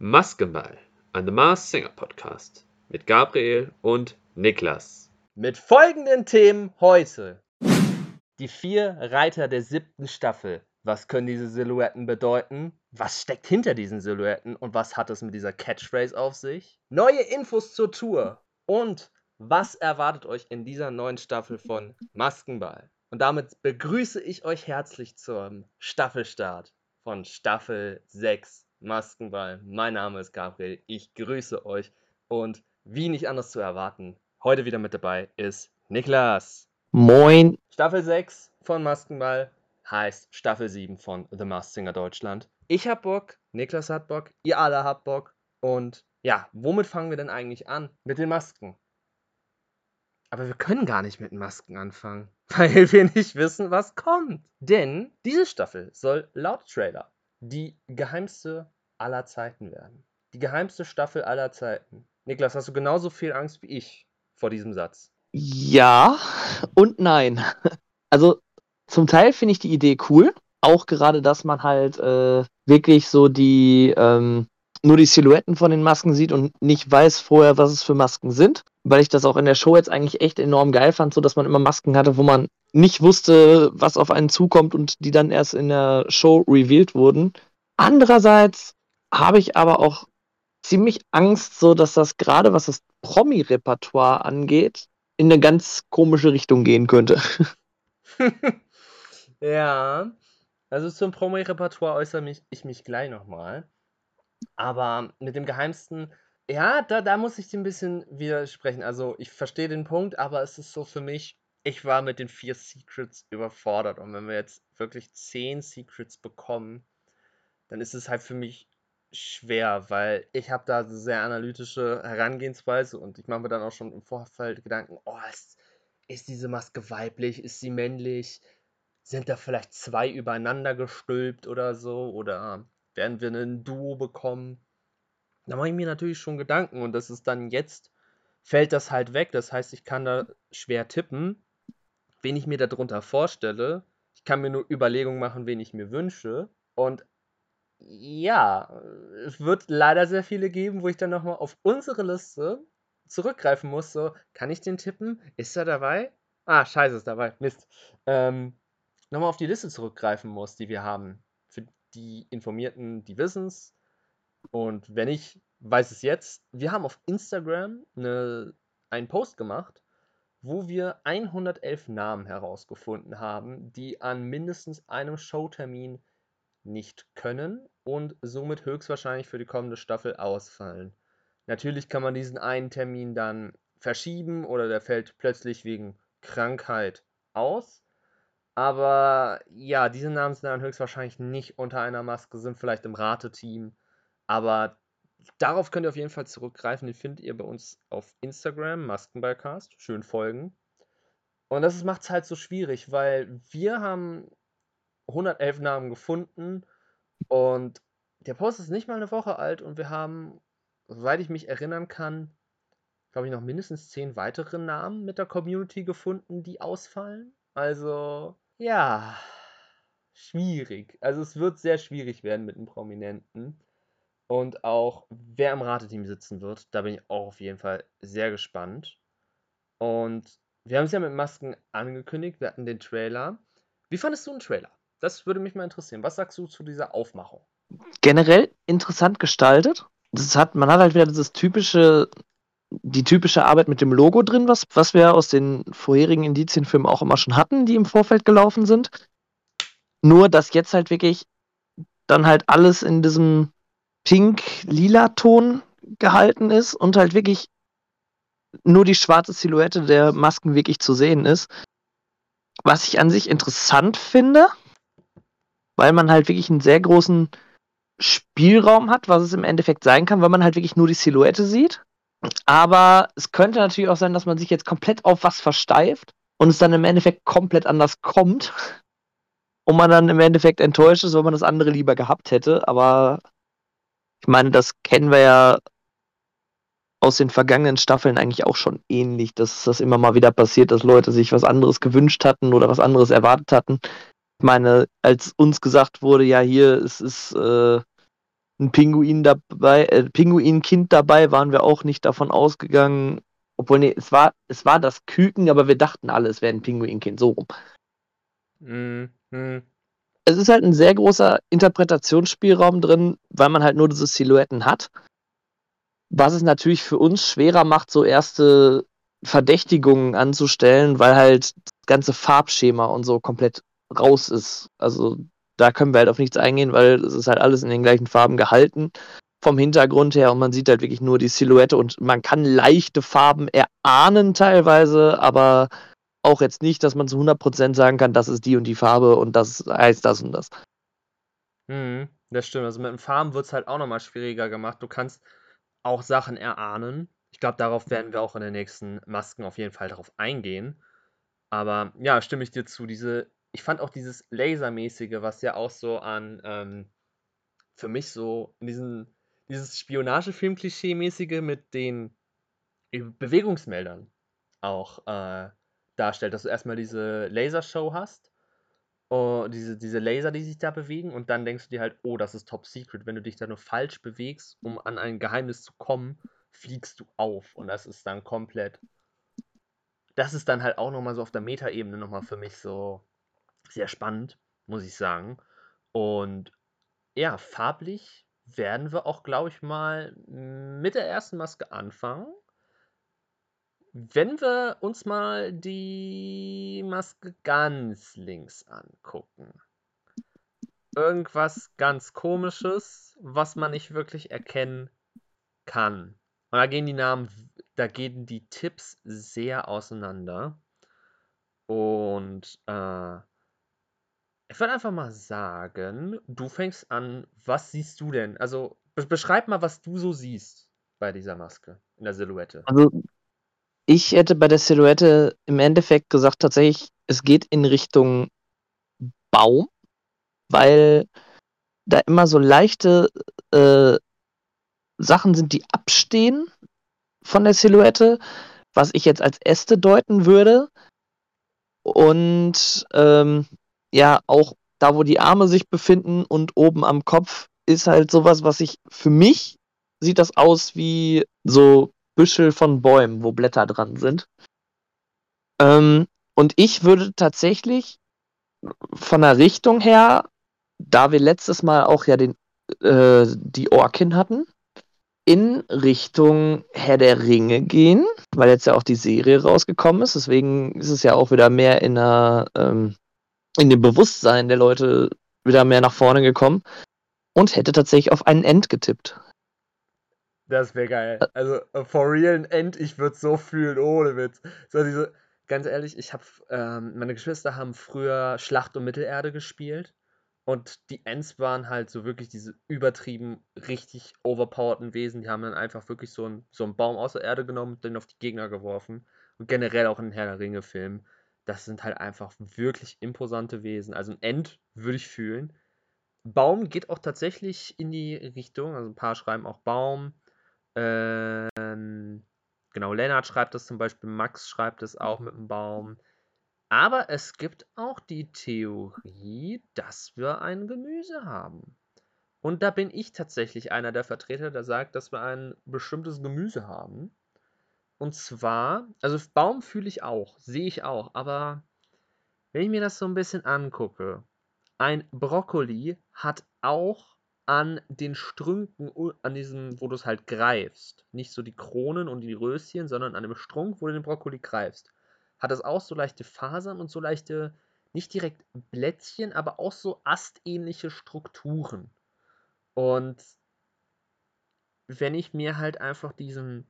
Maskenball, ein The Mars Singer Podcast mit Gabriel und Niklas. Mit folgenden Themen heute. Die vier Reiter der siebten Staffel. Was können diese Silhouetten bedeuten? Was steckt hinter diesen Silhouetten und was hat es mit dieser Catchphrase auf sich? Neue Infos zur Tour. Und was erwartet euch in dieser neuen Staffel von Maskenball? Und damit begrüße ich euch herzlich zum Staffelstart von Staffel 6 Maskenball. Mein Name ist Gabriel, ich grüße euch und wie nicht anders zu erwarten, heute wieder mit dabei ist Niklas. Moin. Staffel 6 von Maskenball heißt Staffel 7 von The Masked Singer Deutschland. Ich hab Bock, Niklas hat Bock, ihr alle habt Bock und ja, womit fangen wir denn eigentlich an? Mit den Masken. Aber wir können gar nicht mit Masken anfangen, weil wir nicht wissen, was kommt. Denn diese Staffel soll laut Trailer die geheimste aller Zeiten werden. Die geheimste Staffel aller Zeiten. Niklas, hast du genauso viel Angst wie ich vor diesem Satz? Ja und nein. Also zum Teil finde ich die Idee cool. Auch gerade, dass man halt äh, wirklich so die ähm, nur die Silhouetten von den Masken sieht und nicht weiß vorher, was es für Masken sind. Weil ich das auch in der Show jetzt eigentlich echt enorm geil fand, so dass man immer Masken hatte, wo man nicht wusste, was auf einen zukommt und die dann erst in der Show revealed wurden. Andererseits habe ich aber auch ziemlich Angst, so dass das gerade was das Promi-Repertoire angeht, in eine ganz komische Richtung gehen könnte. ja, also zum Promi-Repertoire äußere ich mich gleich nochmal. Aber mit dem Geheimsten, ja, da, da muss ich dir ein bisschen widersprechen. Also, ich verstehe den Punkt, aber es ist so für mich, ich war mit den vier Secrets überfordert. Und wenn wir jetzt wirklich zehn Secrets bekommen, dann ist es halt für mich schwer, weil ich habe da sehr analytische Herangehensweise und ich mache mir dann auch schon im Vorfeld Gedanken, oh, ist, ist diese Maske weiblich, ist sie männlich, sind da vielleicht zwei übereinander gestülpt oder so oder werden wir ein Duo bekommen? Da mache ich mir natürlich schon Gedanken und das ist dann jetzt, fällt das halt weg. Das heißt, ich kann da schwer tippen, wen ich mir darunter vorstelle. Ich kann mir nur Überlegungen machen, wen ich mir wünsche. Und ja, es wird leider sehr viele geben, wo ich dann nochmal auf unsere Liste zurückgreifen muss. So, kann ich den tippen? Ist er dabei? Ah, scheiße, ist dabei. Mist. Ähm, nochmal auf die Liste zurückgreifen muss, die wir haben die Informierten, die wissen es. Und wenn ich weiß es jetzt. Wir haben auf Instagram eine, einen Post gemacht, wo wir 111 Namen herausgefunden haben, die an mindestens einem Showtermin nicht können und somit höchstwahrscheinlich für die kommende Staffel ausfallen. Natürlich kann man diesen einen Termin dann verschieben oder der fällt plötzlich wegen Krankheit aus. Aber ja, diese Namen sind dann höchstwahrscheinlich nicht unter einer Maske, sind vielleicht im Rateteam. Aber darauf könnt ihr auf jeden Fall zurückgreifen. Den findet ihr bei uns auf Instagram, Maskenballcast. Schön folgen. Und das macht es halt so schwierig, weil wir haben 111 Namen gefunden und der Post ist nicht mal eine Woche alt und wir haben, soweit ich mich erinnern kann, glaube ich, noch mindestens 10 weitere Namen mit der Community gefunden, die ausfallen. Also, ja, schwierig. Also es wird sehr schwierig werden mit einem Prominenten. Und auch wer im Rateteam sitzen wird, da bin ich auch auf jeden Fall sehr gespannt. Und wir haben es ja mit Masken angekündigt, wir hatten den Trailer. Wie fandest du den Trailer? Das würde mich mal interessieren. Was sagst du zu dieser Aufmachung? Generell interessant gestaltet. Das hat, man hat halt wieder dieses typische die typische Arbeit mit dem Logo drin, was, was wir aus den vorherigen Indizienfilmen auch immer schon hatten, die im Vorfeld gelaufen sind. Nur, dass jetzt halt wirklich dann halt alles in diesem pink-lila-Ton gehalten ist und halt wirklich nur die schwarze Silhouette der Masken wirklich zu sehen ist. Was ich an sich interessant finde, weil man halt wirklich einen sehr großen Spielraum hat, was es im Endeffekt sein kann, weil man halt wirklich nur die Silhouette sieht. Aber es könnte natürlich auch sein, dass man sich jetzt komplett auf was versteift und es dann im Endeffekt komplett anders kommt. Und man dann im Endeffekt enttäuscht ist, weil man das andere lieber gehabt hätte. Aber ich meine, das kennen wir ja aus den vergangenen Staffeln eigentlich auch schon ähnlich, dass das immer mal wieder passiert, dass Leute sich was anderes gewünscht hatten oder was anderes erwartet hatten. Ich meine, als uns gesagt wurde, ja, hier es ist äh, ein Pinguin dabei, äh, Pinguinkind dabei, waren wir auch nicht davon ausgegangen. Obwohl, nee, es war, es war das Küken, aber wir dachten alle, es wäre ein Pinguinkind, so rum. Mhm. Es ist halt ein sehr großer Interpretationsspielraum drin, weil man halt nur diese Silhouetten hat. Was es natürlich für uns schwerer macht, so erste Verdächtigungen anzustellen, weil halt das ganze Farbschema und so komplett raus ist. Also da können wir halt auf nichts eingehen, weil es ist halt alles in den gleichen Farben gehalten vom Hintergrund her und man sieht halt wirklich nur die Silhouette und man kann leichte Farben erahnen teilweise, aber auch jetzt nicht, dass man zu 100% sagen kann, das ist die und die Farbe und das heißt das und das. Mhm, das stimmt. Also mit den Farben wird es halt auch nochmal schwieriger gemacht. Du kannst auch Sachen erahnen. Ich glaube, darauf werden wir auch in den nächsten Masken auf jeden Fall darauf eingehen. Aber ja, stimme ich dir zu. Diese, ich fand auch dieses Lasermäßige, was ja auch so an, ähm, für mich so in diesen, dieses Spionagefilm-Klischee-mäßige mit den Bewegungsmeldern auch äh, darstellt, dass du erstmal diese Lasershow hast, oh, diese, diese Laser, die sich da bewegen, und dann denkst du dir halt, oh, das ist top secret. Wenn du dich da nur falsch bewegst, um an ein Geheimnis zu kommen, fliegst du auf. Und das ist dann komplett. Das ist dann halt auch nochmal so auf der Metaebene nochmal für mich so sehr spannend, muss ich sagen. Und ja, farblich werden wir auch, glaube ich, mal mit der ersten Maske anfangen. Wenn wir uns mal die Maske ganz links angucken. Irgendwas ganz Komisches, was man nicht wirklich erkennen kann. Und da gehen die Namen, da gehen die Tipps sehr auseinander. Und äh, ich würde einfach mal sagen, du fängst an. Was siehst du denn? Also beschreib mal, was du so siehst bei dieser Maske in der Silhouette. Also ich hätte bei der Silhouette im Endeffekt gesagt, tatsächlich, es geht in Richtung Baum, weil da immer so leichte äh, Sachen sind, die abstehen von der Silhouette, was ich jetzt als Äste deuten würde. Und ähm, ja, auch da, wo die Arme sich befinden und oben am Kopf ist halt sowas, was ich für mich sieht das aus wie so Büschel von Bäumen, wo Blätter dran sind. Ähm, und ich würde tatsächlich von der Richtung her, da wir letztes Mal auch ja den, äh, die Orkin hatten, in Richtung Herr der Ringe gehen, weil jetzt ja auch die Serie rausgekommen ist. Deswegen ist es ja auch wieder mehr in, der, ähm, in dem Bewusstsein der Leute wieder mehr nach vorne gekommen und hätte tatsächlich auf einen End getippt. Das wäre geil. Also, for real ein End, ich würde so fühlen, ohne Witz. So diese, ganz ehrlich, ich habe, ähm, meine Geschwister haben früher Schlacht um Mittelerde gespielt. Und die Ents waren halt so wirklich diese übertrieben, richtig overpowerten Wesen. Die haben dann einfach wirklich so einen, so einen Baum aus der Erde genommen und den auf die Gegner geworfen. Und generell auch in Herr der Ringe-Filmen. Das sind halt einfach wirklich imposante Wesen. Also ein End würde ich fühlen. Baum geht auch tatsächlich in die Richtung. Also ein paar schreiben auch Baum. Ähm, genau, Lennart schreibt das zum Beispiel, Max schreibt es auch mit dem Baum. Aber es gibt auch die Theorie, dass wir ein Gemüse haben. Und da bin ich tatsächlich einer der Vertreter, der sagt, dass wir ein bestimmtes Gemüse haben. Und zwar, also Baum fühle ich auch, sehe ich auch, aber wenn ich mir das so ein bisschen angucke, ein Brokkoli hat auch an den Strünken, an diesem, wo du es halt greifst. Nicht so die Kronen und die Röschen, sondern an dem Strunk, wo du den Brokkoli greifst. Hat das auch so leichte Fasern und so leichte, nicht direkt Blättchen, aber auch so astähnliche Strukturen. Und wenn ich mir halt einfach diesen,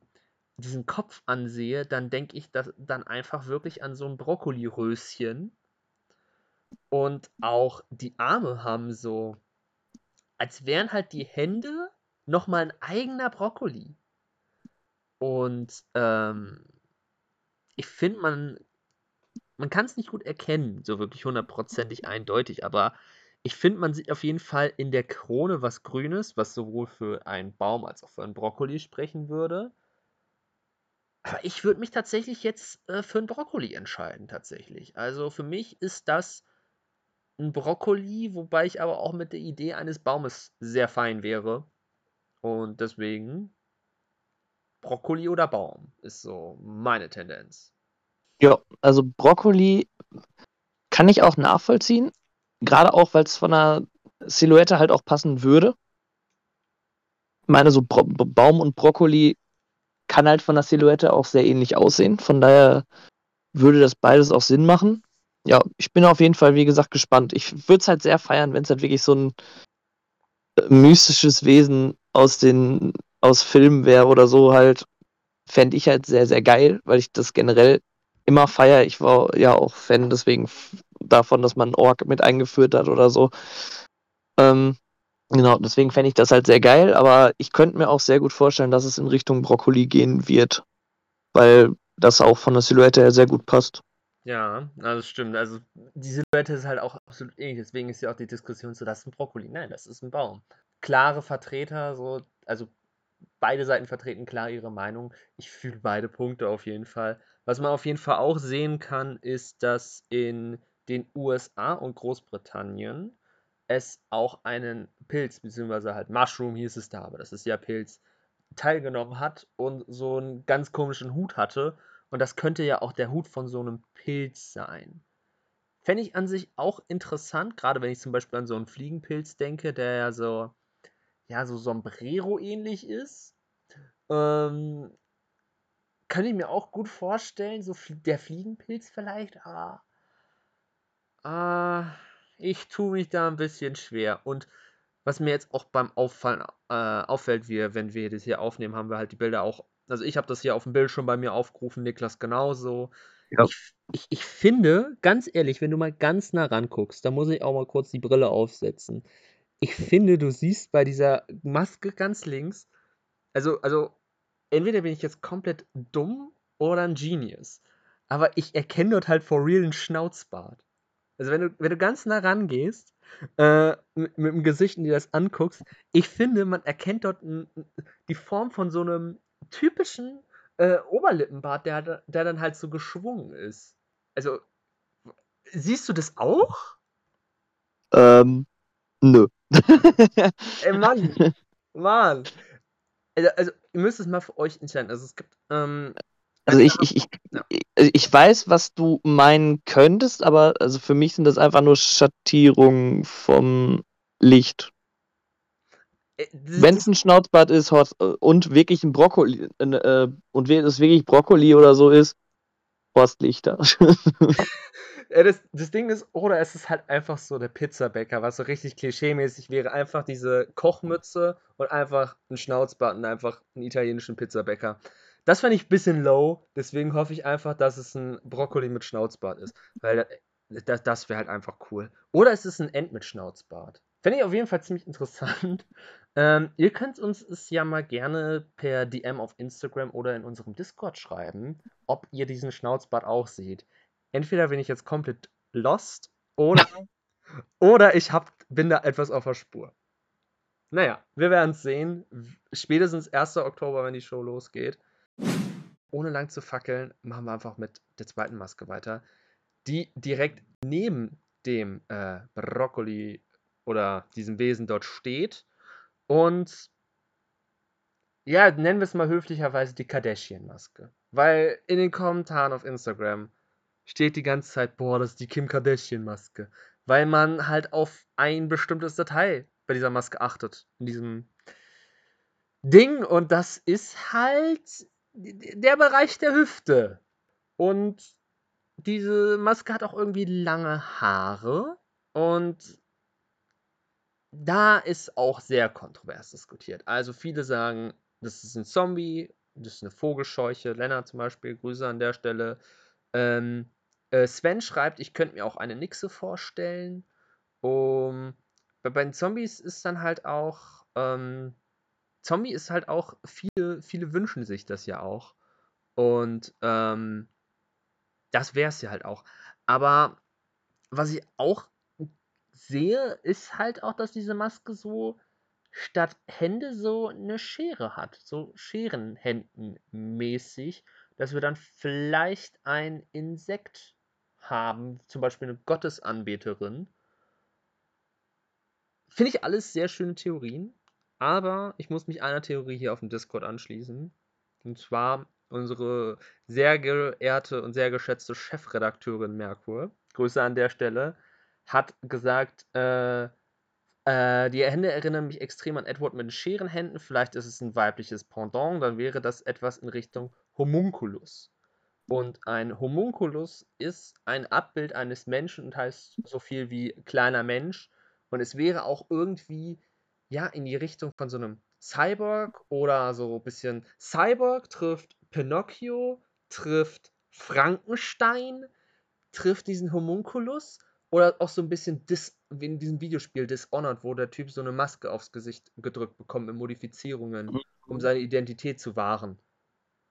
diesen Kopf ansehe, dann denke ich das dann einfach wirklich an so ein Brokkoli-Röschen. Und auch die Arme haben so als wären halt die Hände nochmal ein eigener Brokkoli. Und ähm, ich finde, man, man kann es nicht gut erkennen, so wirklich hundertprozentig eindeutig, aber ich finde, man sieht auf jeden Fall in der Krone was Grünes, was sowohl für einen Baum als auch für einen Brokkoli sprechen würde. Aber ich würde mich tatsächlich jetzt äh, für einen Brokkoli entscheiden, tatsächlich. Also für mich ist das ein Brokkoli, wobei ich aber auch mit der Idee eines Baumes sehr fein wäre. Und deswegen Brokkoli oder Baum ist so meine Tendenz. Ja, also Brokkoli kann ich auch nachvollziehen. Gerade auch, weil es von der Silhouette halt auch passen würde. Ich meine, so Bro Baum und Brokkoli kann halt von der Silhouette auch sehr ähnlich aussehen. Von daher würde das beides auch Sinn machen. Ja, ich bin auf jeden Fall, wie gesagt, gespannt. Ich würde es halt sehr feiern, wenn es halt wirklich so ein äh, mystisches Wesen aus den aus Filmen wäre oder so halt. Fände ich halt sehr, sehr geil, weil ich das generell immer feiere. Ich war ja auch Fan deswegen davon, dass man Ork mit eingeführt hat oder so. Ähm, genau, deswegen fände ich das halt sehr geil, aber ich könnte mir auch sehr gut vorstellen, dass es in Richtung Brokkoli gehen wird, weil das auch von der Silhouette her sehr gut passt. Ja, also stimmt. Also die Silhouette ist halt auch absolut ähnlich. Deswegen ist ja auch die Diskussion so, das ist ein Brokkoli. Nein, das ist ein Baum. Klare Vertreter, so, also beide Seiten vertreten klar ihre Meinung. Ich fühle beide Punkte auf jeden Fall. Was man auf jeden Fall auch sehen kann, ist, dass in den USA und Großbritannien es auch einen Pilz, beziehungsweise halt Mushroom hieß es da, aber das ist ja Pilz, teilgenommen hat und so einen ganz komischen Hut hatte. Und das könnte ja auch der Hut von so einem Pilz sein. Fände ich an sich auch interessant, gerade wenn ich zum Beispiel an so einen Fliegenpilz denke, der ja so, ja, so Sombrero ähnlich ist. Ähm, könnte ich mir auch gut vorstellen, so der Fliegenpilz vielleicht, aber ah, ich tue mich da ein bisschen schwer. Und was mir jetzt auch beim Auffallen äh, auffällt, wir, wenn wir das hier aufnehmen, haben wir halt die Bilder auch. Also ich habe das hier auf dem Bild schon bei mir aufgerufen, Niklas genauso. Ja. Ich, ich, ich finde, ganz ehrlich, wenn du mal ganz nah ranguckst, da muss ich auch mal kurz die Brille aufsetzen. Ich finde, du siehst bei dieser Maske ganz links, also, also entweder bin ich jetzt komplett dumm oder ein Genius. Aber ich erkenne dort halt for real einen Schnauzbart. Also wenn du, wenn du ganz nah rangehst, äh, mit, mit dem Gesicht und dir das anguckst, ich finde, man erkennt dort die Form von so einem typischen äh, Oberlippenbart, der, der dann halt so geschwungen ist. Also, siehst du das auch? Ähm, nö. Ey, Mann. Mann. Also, also, ihr müsst es mal für euch entscheiden. Also, es gibt, ähm, Also ich, ich, ich, Ja. ich weiß, was du meinen könntest, aber also für mich sind das einfach nur Schattierungen vom Licht. äh, Wenn es ein Schnauzbart ist äh, und wirklich ein Brokkoli äh, und we- es wirklich Brokkoli oder so ist, Horstlichter. Das, das Ding ist, oder es ist halt einfach so der Pizzabäcker, was so richtig klischeemäßig wäre. Einfach diese Kochmütze und einfach ein Schnauzbart und einfach einen italienischen Pizzabäcker. Das fand ich ein bisschen low, deswegen hoffe ich einfach, dass es ein Brokkoli mit Schnauzbart ist. Weil das, das, wäre halt einfach cool. Oder es ist ein Ent mit Schnauzbart. Fände ich auf jeden Fall ziemlich interessant. Ähm, ihr könnt uns es ja mal gerne per DM auf Instagram oder in unserem Discord schreiben, ob ihr diesen Schnauzbart auch seht entweder bin ich jetzt komplett lost oder, oder ich hab, bin da etwas auf der Spur. Naja, wir werden es sehen. Spätestens 1. Oktober, wenn die Show losgeht. Ohne lang zu fackeln, machen wir einfach mit der zweiten Maske weiter, die direkt neben dem äh, Brokkoli oder diesem Wesen dort steht. Und ja, nennen wir es mal höflicherweise die Kardashian-Maske. Weil in den Kommentaren auf Instagram steht die ganze Zeit, boah, das ist die Kim Kardashian-Maske. Weil man halt auf ein bestimmtes Detail bei dieser Maske achtet. In diesem Ding. Und das ist halt der Bereich der Hüfte. Und diese Maske hat auch irgendwie lange Haare. Und da ist auch sehr kontrovers diskutiert. Also viele sagen, das ist ein Zombie, das ist eine Vogelscheuche. Lennart zum Beispiel, Grüße an der Stelle. Ähm, äh, Sven schreibt, ich könnte mir auch eine Nixe vorstellen. Um, bei, den Zombies ist dann halt auch, ähm, Zombie ist halt auch, viele, viele wünschen sich das ja auch. Und ähm, das wäre es ja halt auch. Aber was ich auch sehe, ist halt auch, dass diese Maske so statt Hände so eine Schere hat. So Scherenhänden mäßig. dass wir dann vielleicht ein Insekt haben, zum Beispiel eine Gottesanbeterin. Finde ich alles sehr schöne Theorien, aber ich muss mich einer Theorie hier auf dem Discord anschließen. Und zwar unsere sehr geehrte und sehr geschätzte Chefredakteurin Merkur, Grüße an der Stelle, hat gesagt, äh, äh, die Hände erinnern mich extrem an Edward mit den Scherenhänden. Vielleicht ist es ein weibliches Pendant, dann wäre das etwas in Richtung Homunculus. Und ein Homunculus ist ein Abbild eines Menschen und heißt so viel wie kleiner Mensch. Und es wäre auch irgendwie, ja, in die Richtung von so einem Cyborg oder so ein bisschen Cyborg trifft Pinocchio, trifft Frankenstein, trifft diesen Homunculus oder auch so ein bisschen Dis wie in diesem Videospiel Dishonored, wo der Typ so eine Maske aufs Gesicht gedrückt bekommt mit Modifizierungen, mhm. um seine Identität zu wahren.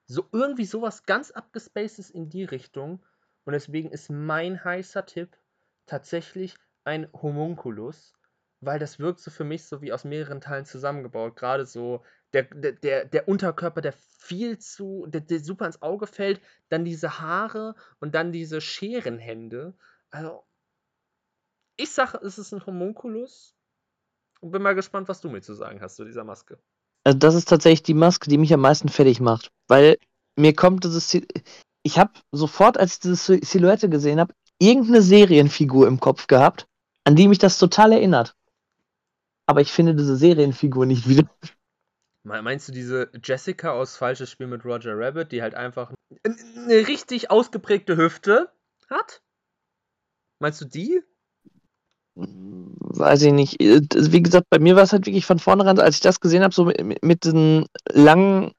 So irgendwie sowas ganz abgespacedes in die Richtung. Und deswegen ist mein heißer Tipp tatsächlich ein Homunculus, weil das wirkt so für mich so wie aus mehreren Teilen zusammengebaut. Gerade so der, der, der Unterkörper, der viel zu, der, der super ins Auge fällt, dann diese Haare und dann diese Scherenhände. Also, ich sage, es ist ein Homunculus und bin mal gespannt, was du mir zu sagen hast zu dieser Maske. Also das ist tatsächlich die Maske, die mich am meisten fertig macht, weil mir kommt dieses ich habe sofort, als ich diese Silhouette gesehen habe, irgendeine Serienfigur im Kopf gehabt, an die mich das total erinnert. Aber ich finde diese Serienfigur nicht wieder. Meinst du diese Jessica aus Falsches Spiel mit Roger Rabbit, die halt einfach eine richtig ausgeprägte Hüfte hat? Meinst du die? weiß ich nicht. Äh, wie gesagt, bei mir war es halt wirklich von vornherein, als ich das gesehen habe, so mit, mit den langen,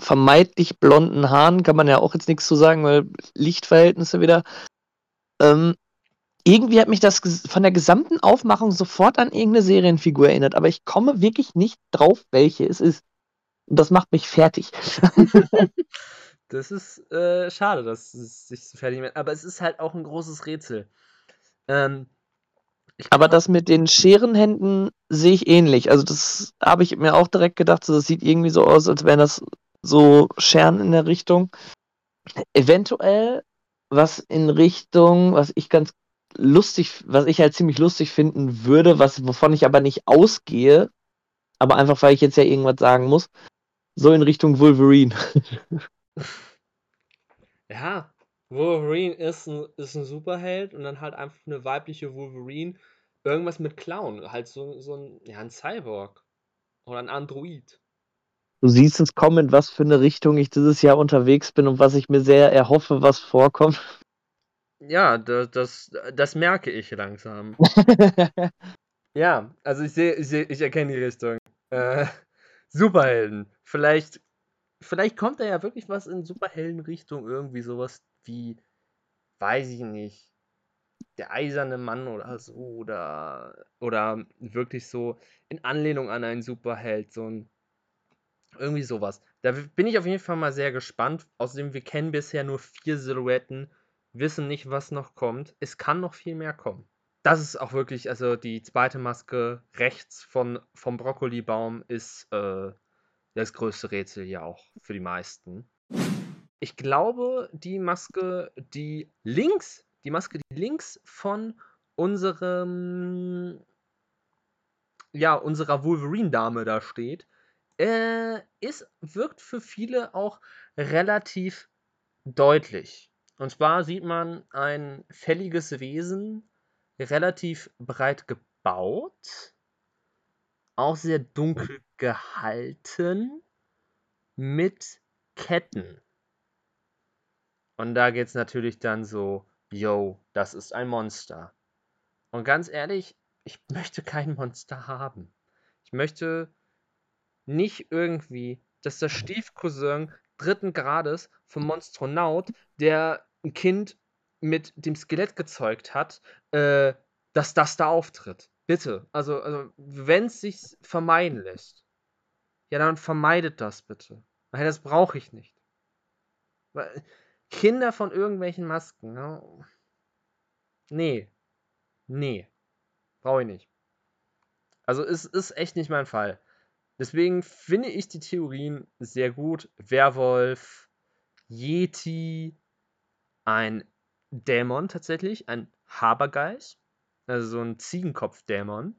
vermeintlich blonden Haaren, kann man ja auch jetzt nichts zu sagen, weil Lichtverhältnisse wieder. Ähm, irgendwie hat mich das von der gesamten Aufmachung sofort an irgendeine Serienfigur erinnert, aber ich komme wirklich nicht drauf, welche es ist. Und das macht mich fertig. das ist äh, schade, dass es sich so fertig macht. Aber es ist halt auch ein großes Rätsel. Ähm, aber das mit den Scherenhänden sehe ich ähnlich. Also das habe ich mir auch direkt gedacht, so, das sieht irgendwie so aus, als wären das so Scheren in der Richtung. Eventuell was in Richtung, was ich ganz lustig, was ich halt ziemlich lustig finden würde, was wovon ich aber nicht ausgehe, aber einfach weil ich jetzt ja irgendwas sagen muss, so in Richtung Wolverine. ja, Wolverine ist ein, ist ein Superheld und dann halt einfach eine weibliche Wolverine. Irgendwas mit Clown. Halt so, so ein, ja, ein Cyborg. Oder ein Android. Du siehst es kommen, in was für eine Richtung ich dieses Jahr unterwegs bin und was ich mir sehr erhoffe, was vorkommt. Ja, das, das, das merke ich langsam. ja, also ich sehe, ich, seh, ich erkenne die Richtung. Äh, Superhelden. Vielleicht, vielleicht kommt da ja wirklich was in Superhelden-Richtung. Irgendwie sowas wie, weiß ich nicht, der eiserne Mann oder so, oder, oder wirklich so in Anlehnung an einen Superheld, so ein, irgendwie sowas. Da bin ich auf jeden Fall mal sehr gespannt. Außerdem, wir kennen bisher nur vier Silhouetten, wissen nicht, was noch kommt. Es kann noch viel mehr kommen. Das ist auch wirklich, also die zweite Maske rechts von, vom Brokkolibaum ist äh, das größte Rätsel hier auch für die meisten. Ich glaube, die Maske, die links, die Maske, die links von unserem, ja, unserer Wolverine-Dame da steht, äh, ist, wirkt für viele auch relativ deutlich. Und zwar sieht man ein fälliges Wesen, relativ breit gebaut, auch sehr dunkel gehalten, mit Ketten. Und da geht es natürlich dann so, yo, das ist ein Monster. Und ganz ehrlich, ich möchte kein Monster haben. Ich möchte nicht irgendwie, dass der Stiefcousin dritten Grades vom Monstronaut, der ein Kind mit dem Skelett gezeugt hat, äh, dass das da auftritt. Bitte. Also, also wenn es sich vermeiden lässt, ja, dann vermeidet das bitte. Weil das brauche ich nicht. Weil, Kinder von irgendwelchen Masken. Ne? Nee. Nee. Brauche ich nicht. Also es ist echt nicht mein Fall. Deswegen finde ich die Theorien sehr gut. Werwolf, Yeti, ein Dämon tatsächlich, ein Habergeist, also so ein Ziegenkopf-Dämon.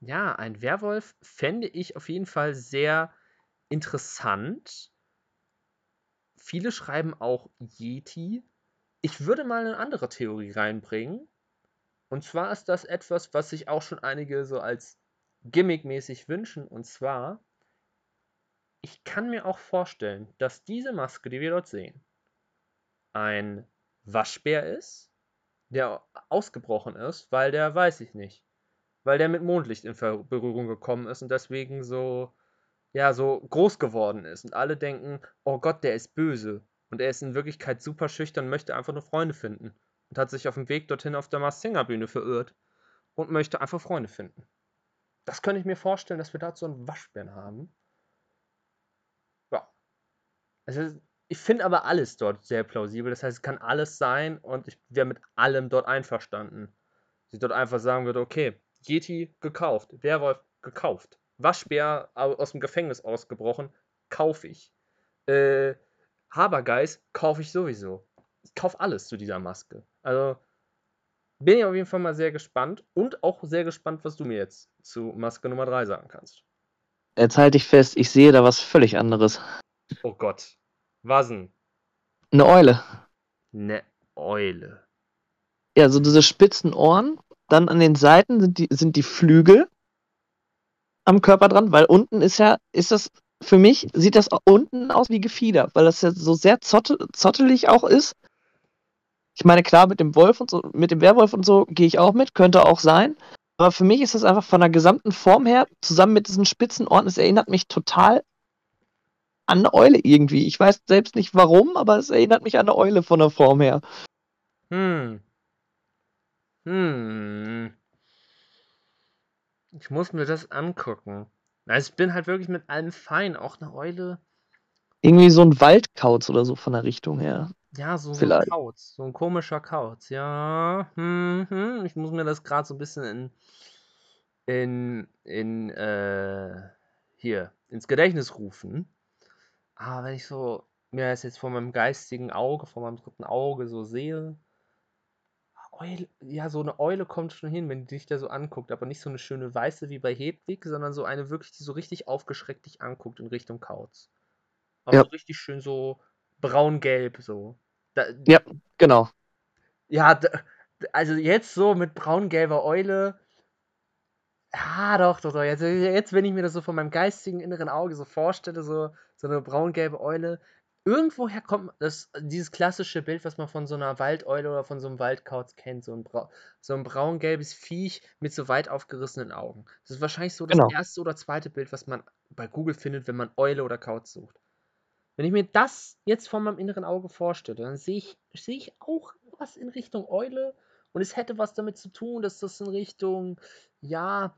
Ja, ein Werwolf fände ich auf jeden Fall sehr interessant. Viele schreiben auch Yeti. Ich würde mal eine andere Theorie reinbringen. Und zwar ist das etwas, was sich auch schon einige so als gimmickmäßig wünschen. Und zwar, ich kann mir auch vorstellen, dass diese Maske, die wir dort sehen, ein Waschbär ist, der ausgebrochen ist, weil der, weiß ich nicht, weil der mit Mondlicht in Berührung gekommen ist und deswegen so, ja, so groß geworden ist. Und alle denken, oh Gott, der ist böse. Und er ist in Wirklichkeit super schüchtern und möchte einfach nur Freunde finden. Und hat sich auf dem Weg dorthin auf der Mars Singer Bühne verirrt. Und möchte einfach Freunde finden. Das könnte ich mir vorstellen, dass wir dazu einen Waschbären haben. Ja. Also, ich finde aber alles dort sehr plausibel. Das heißt, es kann alles sein und ich wäre mit allem dort einverstanden. Ich dort einfach sagen würde, okay, Yeti gekauft, Werwolf gekauft, Waschbär aus dem Gefängnis ausgebrochen, kaufe ich. Äh, Habergeist kaufe ich sowieso. Ich kaufe alles zu dieser Maske. Also bin ich auf jeden Fall mal sehr gespannt und auch sehr gespannt, was du mir jetzt zu Maske Nummer 3 sagen kannst. Jetzt halte ich fest, ich sehe da was völlig anderes. Oh Gott. Was denn? Eine Eule. Eine Eule. Ja, so diese spitzen Ohren. Dann an den Seiten sind die, sind die Flügel am Körper dran, weil unten ist ja, ist das, für mich sieht das unten aus wie Gefieder, weil das ja so sehr zotte, zottelig auch ist. Ich meine, klar, mit dem Wolf und so, mit dem Werwolf und so gehe ich auch mit, könnte auch sein. Aber für mich ist das einfach von der gesamten Form her, zusammen mit diesen spitzen Ohren, es erinnert mich total an eine Eule irgendwie. Ich weiß selbst nicht warum, aber es erinnert mich an eine Eule von der Form her. Hm. Hm. Ich muss mir das angucken. Also ich bin halt wirklich mit allem fein. Auch eine Eule. Irgendwie so ein Waldkauz oder so von der Richtung her. Ja, so, so ein Kauz. So ein komischer Kauz. Ja. Hm, hm. Ich muss mir das gerade so ein bisschen in. in. in. äh. hier. ins Gedächtnis rufen. Aber wenn ich so mir das jetzt vor meinem geistigen Auge, vor meinem dritten Auge so sehe, Eule, ja, so eine Eule kommt schon hin, wenn die dich da so anguckt, aber nicht so eine schöne weiße wie bei Hedwig, sondern so eine wirklich, die so richtig aufgeschreckt dich anguckt in Richtung Kauz. Aber ja. so richtig schön so braun-gelb so. Da, ja, genau. Ja, da, also jetzt so mit braun-gelber Eule, ja, doch, doch, doch. Jetzt, jetzt, wenn ich mir das so von meinem geistigen inneren Auge so vorstelle, so, so eine braun-gelbe Eule, irgendwoher kommt das, dieses klassische Bild, was man von so einer Waldeule oder von so einem Waldkauz kennt, so ein, Bra so ein braun-gelbes Viech mit so weit aufgerissenen Augen. Das ist wahrscheinlich so das genau. erste oder zweite Bild, was man bei Google findet, wenn man Eule oder Kauz sucht. Wenn ich mir das jetzt von meinem inneren Auge vorstelle, dann sehe ich, seh ich auch was in Richtung Eule und es hätte was damit zu tun, dass das in Richtung, ja,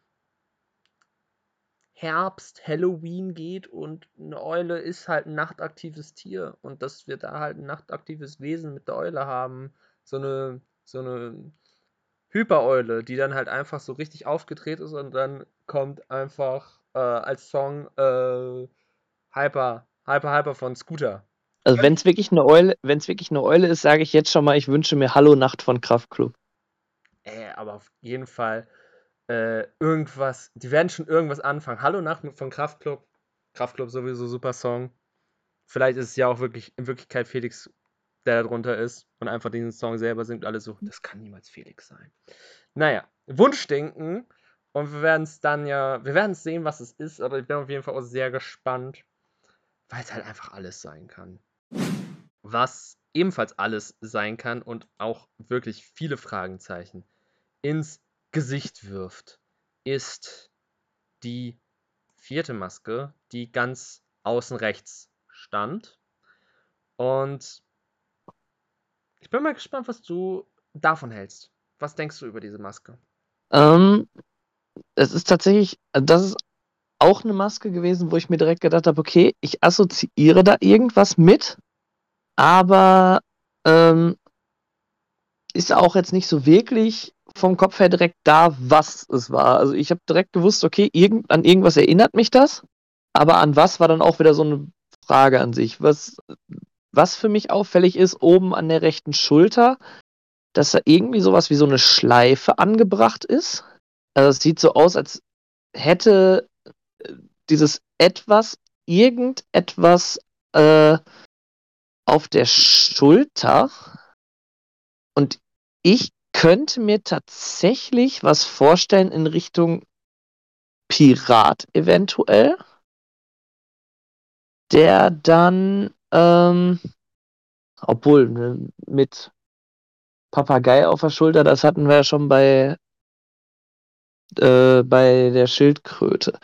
Herbst, Halloween geht und eine Eule ist halt ein nachtaktives Tier und dass wir da halt ein nachtaktives Wesen mit der Eule haben, so eine, so eine Hypereule, die dann halt einfach so richtig aufgedreht ist und dann kommt einfach äh, als Song äh, Hyper, Hyper, Hyper von Scooter. Also wenn es wirklich eine Eule, wenn es wirklich eine Eule ist, sage ich jetzt schon mal, ich wünsche mir Hallo Nacht von Kraftklub. Äh, aber auf jeden Fall äh, irgendwas, die werden schon irgendwas anfangen. Hallo Nacht von Kraftklub. Kraftklub sowieso super Song. Vielleicht ist es ja auch wirklich in Wirklichkeit Felix, der da drunter ist und einfach diesen Song selber singt. Alle so, das kann niemals Felix sein. Naja, Wunschdenken. Und wir werden es dann ja, wir werden es sehen, was es ist, aber ich bin auf jeden Fall auch sehr gespannt, weil es halt einfach alles sein kann. Was ebenfalls alles sein kann und auch wirklich viele Fragezeichen ins Gesicht wirft, ist die vierte Maske, die ganz außen rechts stand. Und ich bin mal gespannt, was du davon hältst. Was denkst du über diese Maske? Ähm, es ist tatsächlich, das ist auch eine Maske gewesen, wo ich mir direkt gedacht habe, okay, ich assoziiere da irgendwas mit, aber ähm, ist auch jetzt nicht so wirklich vom Kopf her direkt da, was es war. Also ich habe direkt gewusst, okay, irgend, an irgendwas erinnert mich das, aber an was war dann auch wieder so eine Frage an sich. Was, was für mich auffällig ist, oben an der rechten Schulter, dass da irgendwie sowas wie so eine Schleife angebracht ist. Also es sieht so aus, als hätte äh, dieses etwas, irgendetwas äh, auf der Schulter. Und ich könnte mir tatsächlich was vorstellen in Richtung Pirat eventuell, der dann, ähm, obwohl ne, mit Papagei auf der Schulter, das hatten wir ja schon bei, äh, bei der Schildkröte.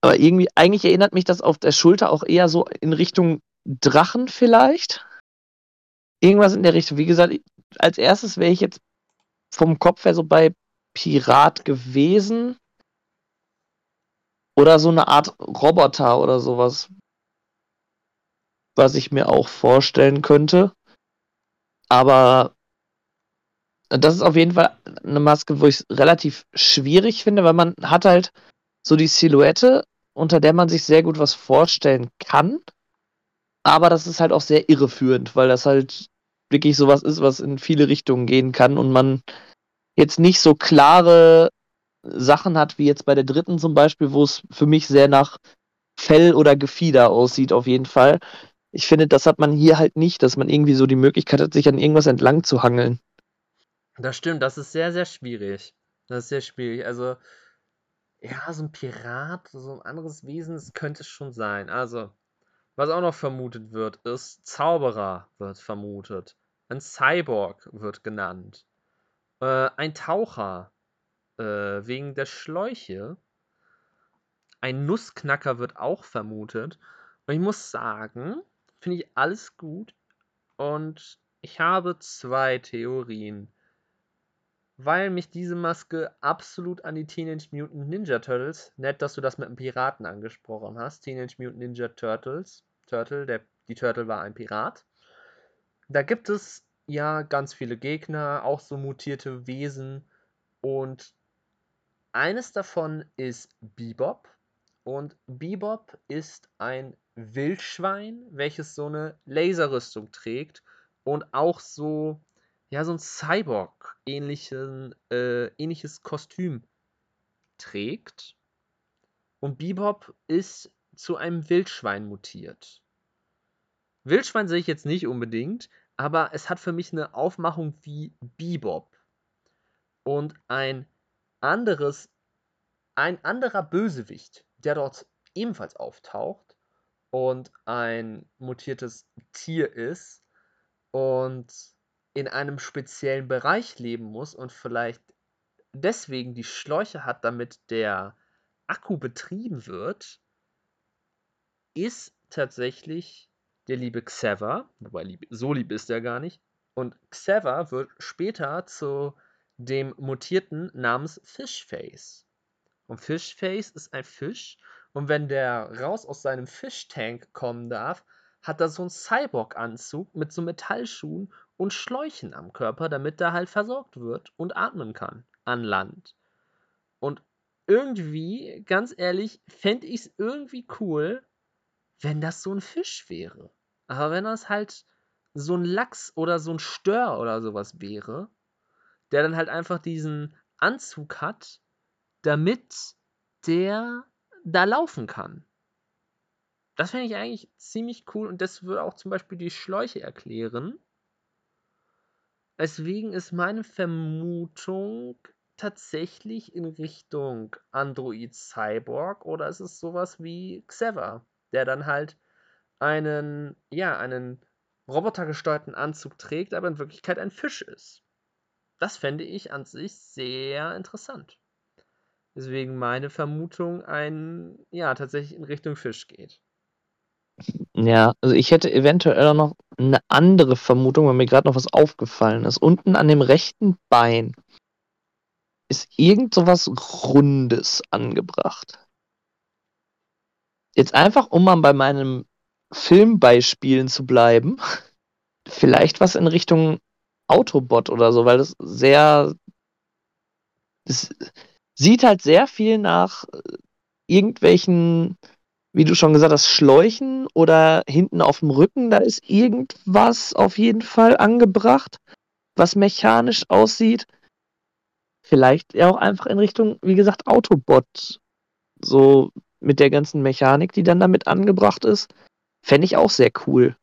Aber irgendwie, eigentlich erinnert mich das auf der Schulter auch eher so in Richtung Drachen vielleicht. Irgendwas in der Richtung. Wie gesagt, als erstes wäre ich jetzt vom Kopf her so bei Pirat gewesen. Oder so eine Art Roboter oder sowas. Was ich mir auch vorstellen könnte. Aber das ist auf jeden Fall eine Maske, wo ich es relativ schwierig finde, weil man hat halt so die Silhouette, unter der man sich sehr gut was vorstellen kann. Aber das ist halt auch sehr irreführend, weil das halt wirklich sowas ist, was in viele Richtungen gehen kann und man jetzt nicht so klare Sachen hat, wie jetzt bei der dritten zum Beispiel, wo es für mich sehr nach Fell oder Gefieder aussieht, auf jeden Fall. Ich finde, das hat man hier halt nicht, dass man irgendwie so die Möglichkeit hat, sich an irgendwas entlang zu hangeln. Das stimmt, das ist sehr, sehr schwierig. Das ist sehr schwierig. Also, ja, so ein Pirat, so ein anderes Wesen, das könnte es schon sein. Also, was auch noch vermutet wird, ist Zauberer wird vermutet. Ein Cyborg wird genannt. Äh, ein Taucher äh, wegen der Schläuche. Ein Nussknacker wird auch vermutet. Und ich muss sagen, finde ich alles gut. Und ich habe zwei Theorien. Weil mich diese Maske absolut an die Teenage Mutant Ninja Turtles, nett, dass du das mit einem Piraten angesprochen hast, Teenage Mutant Ninja Turtles, Turtle, der, die Turtle war ein Pirat. Da gibt es ja ganz viele Gegner, auch so mutierte Wesen. Und eines davon ist Bebop. Und Bebop ist ein Wildschwein, welches so eine Laserrüstung trägt und auch so, ja, so ein Cyborg-ähnliches äh, ähnliches Kostüm trägt. Und Bebop ist zu einem Wildschwein mutiert. Wildschwein sehe ich jetzt nicht unbedingt, aber es hat für mich eine Aufmachung wie Bebop. Und ein anderes, ein anderer Bösewicht, der dort ebenfalls auftaucht und ein mutiertes Tier ist und in einem speziellen Bereich leben muss und vielleicht deswegen die Schläuche hat, damit der Akku betrieben wird, ist tatsächlich der liebe Xever, wobei lieb, so lieb ist er gar nicht. Und Xever wird später zu dem Mutierten namens Fishface. Und Fishface ist ein Fisch. Und wenn der raus aus seinem Fischtank kommen darf, hat er so einen Cyborg-Anzug mit so Metallschuhen und Schläuchen am Körper, damit er halt versorgt wird und atmen kann an Land. Und irgendwie, ganz ehrlich, fände ich es irgendwie cool, wenn das so ein Fisch wäre. Aber wenn das halt so ein Lachs oder so ein Stör oder sowas wäre, der dann halt einfach diesen Anzug hat, damit der da laufen kann. Das finde ich eigentlich ziemlich cool und das würde auch zum Beispiel die Schläuche erklären. Deswegen ist meine Vermutung tatsächlich in Richtung Android Cyborg oder ist es sowas wie Xever, der dann halt einen, ja, einen robotergesteuerten Anzug trägt, aber in Wirklichkeit ein Fisch ist. Das fände ich an sich sehr interessant. Deswegen meine Vermutung ein, ja, tatsächlich in Richtung Fisch geht. Ja, also ich hätte eventuell auch noch eine andere Vermutung, weil mir gerade noch was aufgefallen ist. Unten an dem rechten Bein ist irgend so was Rundes angebracht. Jetzt einfach, um mal bei meinem Filmbeispielen zu bleiben, vielleicht was in Richtung Autobot oder so, weil das sehr. Es sieht halt sehr viel nach äh, irgendwelchen wie du schon gesagt hast, Schläuchen oder hinten auf dem Rücken, da ist irgendwas auf jeden Fall angebracht, was mechanisch aussieht. Vielleicht ja auch einfach in Richtung, wie gesagt, Autobot. So mit der ganzen Mechanik, die dann damit angebracht ist. Fände ich auch sehr cool.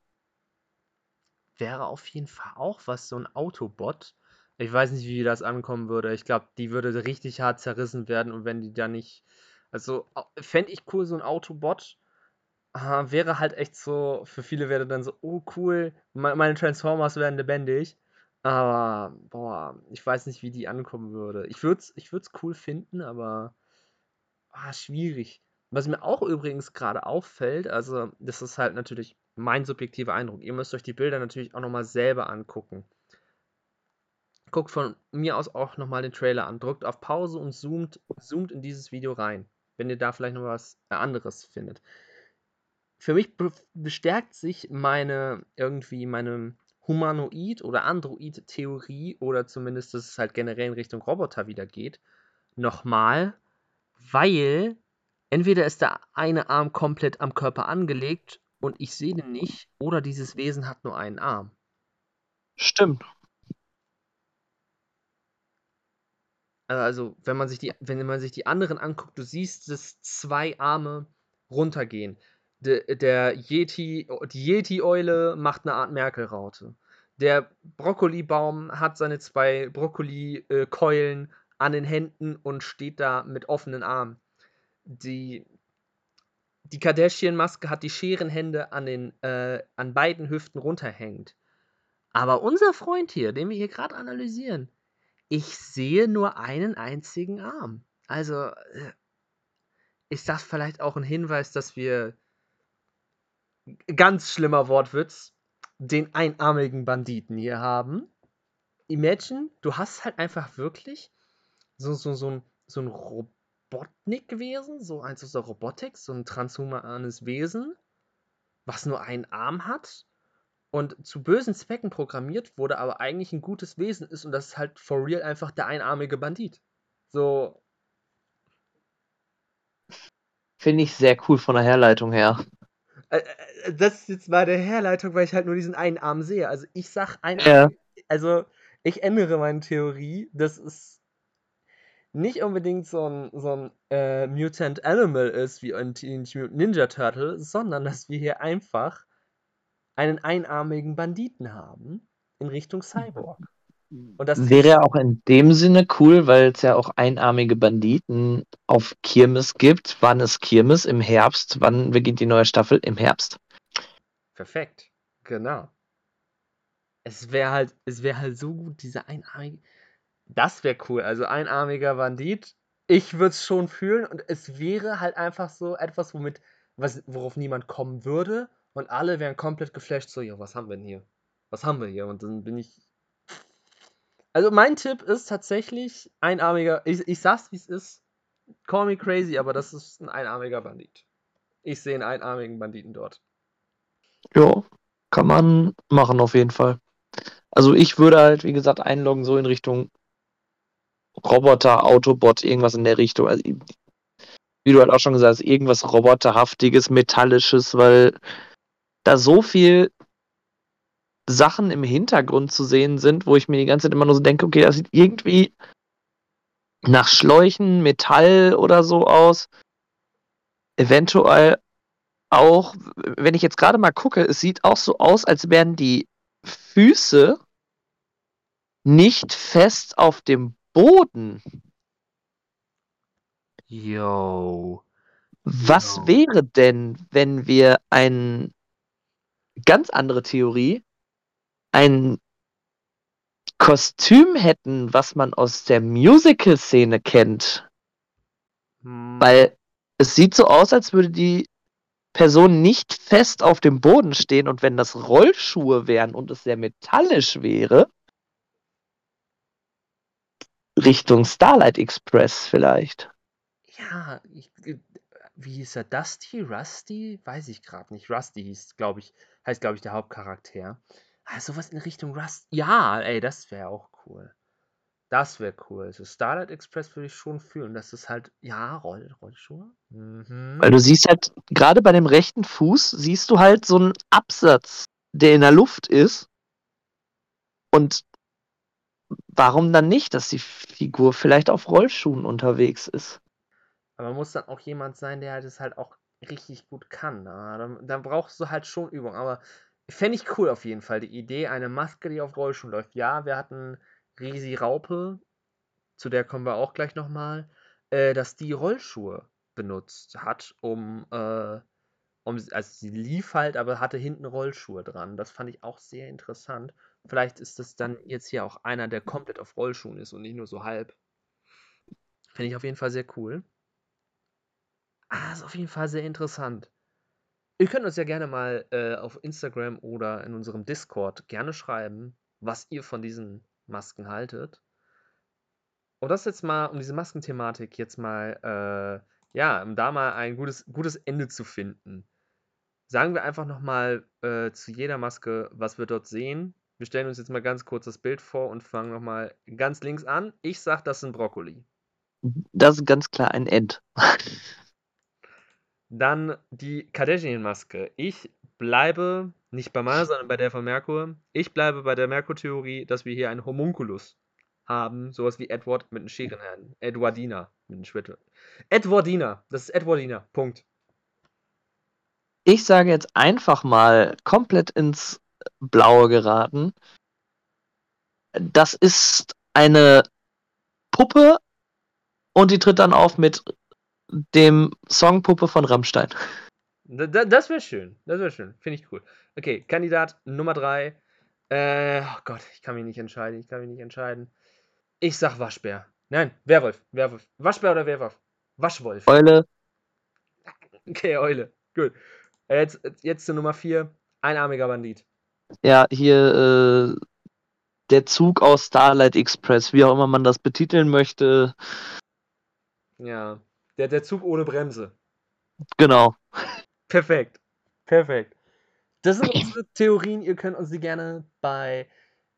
Wäre auf jeden Fall auch was, so ein Autobot. Ich weiß nicht, wie das ankommen würde. Ich glaube, die würde richtig hart zerrissen werden und wenn die da nicht. Also, fände ich cool, so ein Autobot. Äh, wäre halt echt so, für viele wäre dann so, oh cool, me meine Transformers werden lebendig. Aber, boah, ich weiß nicht, wie die ankommen würde. Ich würde es ich cool finden, aber ah, schwierig. Was mir auch übrigens gerade auffällt, also das ist halt natürlich mein subjektiver Eindruck. Ihr müsst euch die Bilder natürlich auch nochmal selber angucken. Guckt von mir aus auch nochmal den Trailer an, drückt auf Pause und zoomt, zoomt in dieses Video rein, wenn ihr da vielleicht noch was äh, anderes findet. Für mich bestärkt sich meine irgendwie meine Humanoid- oder Android-Theorie oder zumindest, dass es halt generell in Richtung Roboter wieder geht, nochmal, weil entweder ist der eine Arm komplett am Körper angelegt und ich sehe den nicht, oder dieses Wesen hat nur einen Arm. Stimmt. Also, wenn man sich die, wenn man sich die anderen anguckt, du siehst, dass zwei Arme runtergehen. De, der Yeti, die Yeti-Eule macht eine Art Merkel-Raute. Der Brokkolibaum hat seine zwei Brokkoli-Keulen an den Händen und steht da mit offenen Armen. Die, die Kardashian-Maske hat die Scherenhände an, den, äh, an beiden Hüften runterhängend. Aber unser Freund hier, den wir hier gerade analysieren, ich sehe nur einen einzigen Arm. Also äh, ist das vielleicht auch ein Hinweis, dass wir ganz schlimmer Wortwitz den einarmigen Banditen hier haben? Imagine, du hast halt einfach wirklich so, so, so ein, so ein Robotnik-Wesen, so eins aus der Robotik, so ein transhumanes Wesen, was nur einen Arm hat und zu bösen Zwecken programmiert wurde, aber eigentlich ein gutes Wesen ist und das ist halt for real einfach der einarmige Bandit. So. Finde ich sehr cool von der Herleitung her. Äh, äh, das ist jetzt mal der Herleitung, weil ich halt nur diesen einen Arm sehe. Also ich sag ein Ja. also ich ändere meine Theorie, das ist nicht unbedingt so ein, so ein äh, Mutant Animal ist wie ein Teenage Mutant Ninja Turtle, sondern dass wir hier einfach einen einarmigen Banditen haben in Richtung Cyborg. Und das wäre ja auch in dem Sinne cool, weil es ja auch einarmige Banditen auf Kirmes gibt. Wann ist Kirmes? Im Herbst. Wann beginnt die neue Staffel? Im Herbst. Perfekt, genau. Es wäre halt, es wäre halt so gut, diese einarmige. Das wäre cool. Also einarmiger Bandit. Ich würde es schon fühlen und es wäre halt einfach so etwas, womit, was, worauf niemand kommen würde. Und alle wären komplett geflasht, so, ja, was haben wir denn hier? Was haben wir hier? Und dann bin ich. Also mein Tipp ist tatsächlich einarmiger. Ich, ich sag's wie es ist. Call me crazy, aber das ist ein einarmiger Bandit. Ich sehe einen einarmigen Banditen dort. Ja, kann man machen auf jeden Fall. Also ich würde halt, wie gesagt, einloggen so in Richtung Roboter, Autobot, irgendwas in der Richtung. Also, wie du halt auch schon gesagt hast, irgendwas Roboterhaftiges, Metallisches, weil da so viel Sachen im Hintergrund zu sehen sind, wo ich mir die ganze Zeit immer nur so denke, okay, das sieht irgendwie nach Schläuchen, Metall oder so aus. Eventuell auch, wenn ich jetzt gerade mal gucke, es sieht auch so aus, als wären die Füße nicht fest auf dem Boden. Yo. Was Yo. wäre denn, wenn wir ein ganz andere Theorie, ein Kostüm hätten, was man aus der Musical-Szene kennt? Hm. Weil es sieht so aus, als würde die Person nicht fest auf dem Boden stehen und wenn das Rollschuhe wären und es sehr metallisch wäre, Richtung Starlight Express vielleicht. Ja, ich, äh, wie hieß er? Dusty? Rusty? Weiß ich gerade nicht. Rusty hieß, glaube ich, heißt, glaube ich, der Hauptcharakter. Ah, sowas in Richtung Rust. Ja, ey, das wäre auch cool. Das wäre cool. Also Starlight Express würde ich schon fühlen. Das ist halt, ja, Roll, Rollschuhe. Mhm. Weil du siehst halt, gerade bei dem rechten Fuß siehst du halt so einen Absatz, der in der Luft ist. Und warum dann nicht, dass die Figur vielleicht auf Rollschuhen unterwegs ist? Aber muss dann auch jemand sein, der das halt auch richtig gut kann. Na? Dann, dann brauchst du halt schon Übung. Aber fände ich cool auf jeden Fall. Die Idee, eine Maske, die auf Rollschuhen läuft. Ja, wir hatten Risi Raupe, zu der kommen wir auch gleich nochmal, äh, dass die Rollschuhe benutzt hat, um, äh, um, also sie lief halt, aber hatte hinten Rollschuhe dran. Das fand ich auch sehr interessant. Vielleicht ist das dann jetzt hier auch einer, der komplett auf Rollschuhen ist und nicht nur so halb. Finde ich auf jeden Fall sehr cool. Ah, ist auf jeden Fall sehr interessant. Ihr könnt uns ja gerne mal äh, auf Instagram oder in unserem Discord gerne schreiben, was ihr von diesen Masken haltet. Und das jetzt mal, um diese Maskenthematik jetzt mal, äh, ja, um da mal ein gutes, gutes Ende zu finden. Sagen wir einfach nochmal äh, zu jeder Maske, was wir dort sehen. Wir stellen uns jetzt mal ganz kurz das Bild vor und fangen nochmal ganz links an. Ich sag, das sind Brokkoli. Das ist ganz klar ein End. Dann die Kardashian-Maske. Ich bleibe nicht bei meiner, sondern bei der von Merkur. Ich bleibe bei der Merkur-Theorie, dass wir hier einen Homunculus haben. Sowas wie Edward mit einem Scherenherrn. Edwardina mit einem Schwitte. Edwardina. Das ist Edwardina. Punkt. Ich sage jetzt einfach mal komplett ins Blaue geraten. Das ist eine Puppe und die tritt dann auf mit dem Song Puppe von Rammstein. Da, das wäre schön. Das wäre schön. Finde ich cool. Okay, Kandidat Nummer 3. Äh, oh Gott, ich kann mich nicht entscheiden. Ich kann mich nicht entscheiden. Ich sag Waschbär. Nein, Werwolf. Werwolf. Waschbär oder Werwolf? Waschwolf. Eule. Okay, Eule. Gut. Äh, jetzt, jetzt zur Nummer 4. Einarmiger Bandit. Ja, hier äh, der Zug aus Starlight Express, wie auch immer man das betiteln möchte. Ja, der, der Zug ohne Bremse. Genau. Perfekt. Perfekt. Das sind unsere Theorien. Ihr könnt uns sie gerne bei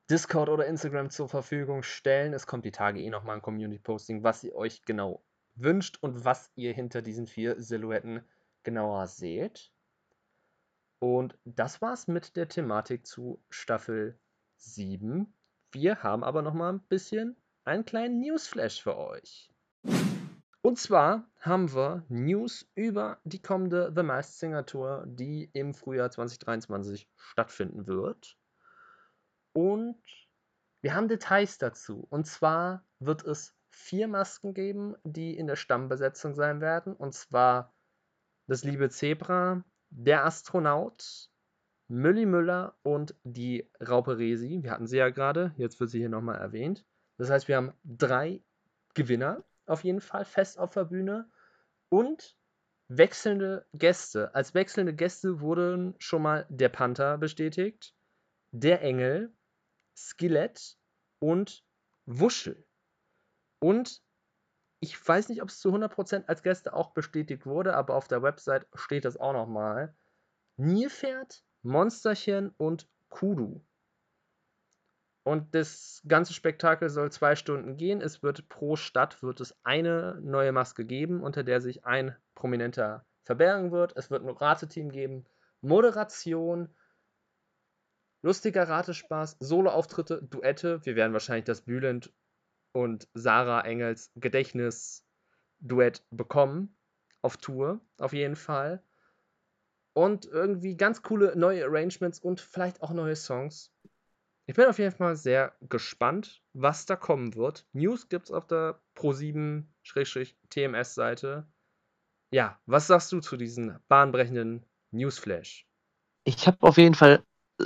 Discord oder Instagram zur Verfügung stellen. Es kommt die Tage eh nochmal ein Community-Posting, was ihr euch genau wünscht und was ihr hinter diesen vier Silhouetten genauer seht. Und das war's mit der Thematik zu Staffel 7. Wir haben aber noch mal ein bisschen einen kleinen Newsflash für euch. Und zwar haben wir News über die kommende The Masked Singer Tour, die im Frühjahr 2023 stattfinden wird. Und wir haben Details dazu. Und zwar wird es vier Masken geben, die in der Stammbesetzung sein werden. Und zwar das liebe Zebra, der Astronaut, Mülli Müller und die Raupe Resi. Wir hatten sie ja gerade, jetzt wird sie hier nochmal erwähnt. Das heißt, wir haben drei Gewinner auf jeden Fall fest auf der Bühne und wechselnde Gäste. Als wechselnde Gäste wurden schon mal der Panther bestätigt, der Engel, Skelett und Wuschel. Und ich weiß nicht, ob es zu 100% als Gäste auch bestätigt wurde, aber auf der Website steht das auch nochmal. Nilpferd, Monsterchen und Kudu. Und das ganze Spektakel soll zwei Stunden gehen. Es wird pro Stadt wird es eine neue Maske geben, unter der sich ein Prominenter verbergen wird. Es wird ein Rateteam geben, Moderation, lustiger Ratespaß, Soloauftritte, Duette. Wir werden wahrscheinlich das Bülent und Sarah Engels Gedächtnis-Duett bekommen. Auf Tour, auf jeden Fall. Und irgendwie ganz coole neue Arrangements und vielleicht auch neue Songs. Ich bin auf jeden Fall sehr gespannt, was da kommen wird. News gibt es auf der Pro7-TMS-Seite. Ja, was sagst du zu diesen bahnbrechenden Newsflash? Ich habe auf jeden Fall äh,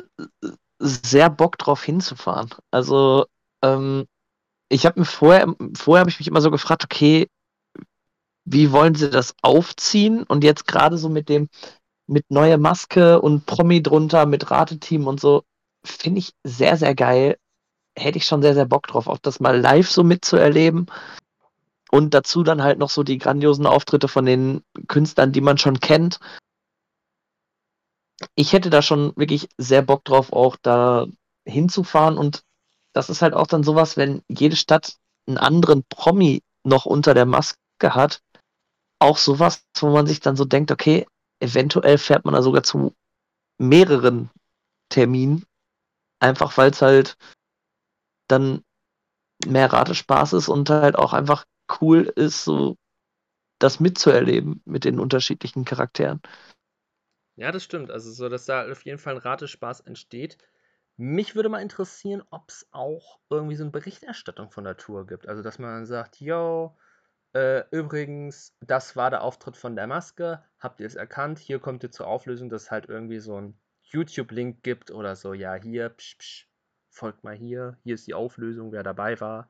sehr Bock drauf hinzufahren. Also, ähm, ich habe mir vorher, vorher habe ich mich immer so gefragt, okay, wie wollen sie das aufziehen? Und jetzt gerade so mit dem, mit neuer Maske und Promi drunter, mit Rateteam und so, finde ich sehr, sehr geil. Hätte ich schon sehr, sehr Bock drauf, auch das mal live so mitzuerleben. Und dazu dann halt noch so die grandiosen Auftritte von den Künstlern, die man schon kennt. Ich hätte da schon wirklich sehr Bock drauf, auch da hinzufahren und das ist halt auch dann sowas, wenn jede Stadt einen anderen Promi noch unter der Maske hat, auch sowas, wo man sich dann so denkt, okay, eventuell fährt man da sogar zu mehreren Terminen, einfach weil es halt dann mehr Ratespaß ist und halt auch einfach cool ist, so das mitzuerleben mit den unterschiedlichen Charakteren. Ja, das stimmt. Also so, dass da auf jeden Fall ein Ratespaß entsteht. Mich würde mal interessieren, ob es auch irgendwie so eine Berichterstattung von der Tour gibt. Also, dass man sagt, yo, äh, übrigens, das war der Auftritt von der Maske. Habt ihr es erkannt? Hier kommt ihr zur Auflösung, dass es halt irgendwie so ein YouTube-Link gibt oder so. Ja, hier, psch, psch, folgt mal hier. Hier ist die Auflösung, wer dabei war.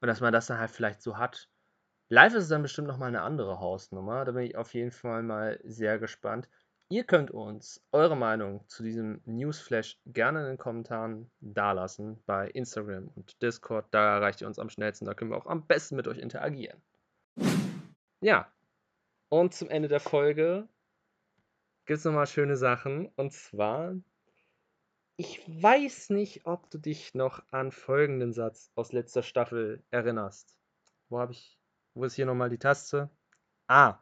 Und dass man das dann halt vielleicht so hat. Live ist es dann bestimmt nochmal eine andere Hausnummer. Da bin ich auf jeden Fall mal sehr gespannt. Ihr könnt uns eure Meinung zu diesem Newsflash gerne in den Kommentaren dalassen bei Instagram und Discord. Da erreicht ihr uns am schnellsten. Da können wir auch am besten mit euch interagieren. Ja, und zum Ende der Folge gibt es nochmal schöne Sachen. Und zwar, ich weiß nicht, ob du dich noch an folgenden Satz aus letzter Staffel erinnerst. Wo habe ich, wo ist hier nochmal die Taste? Ah,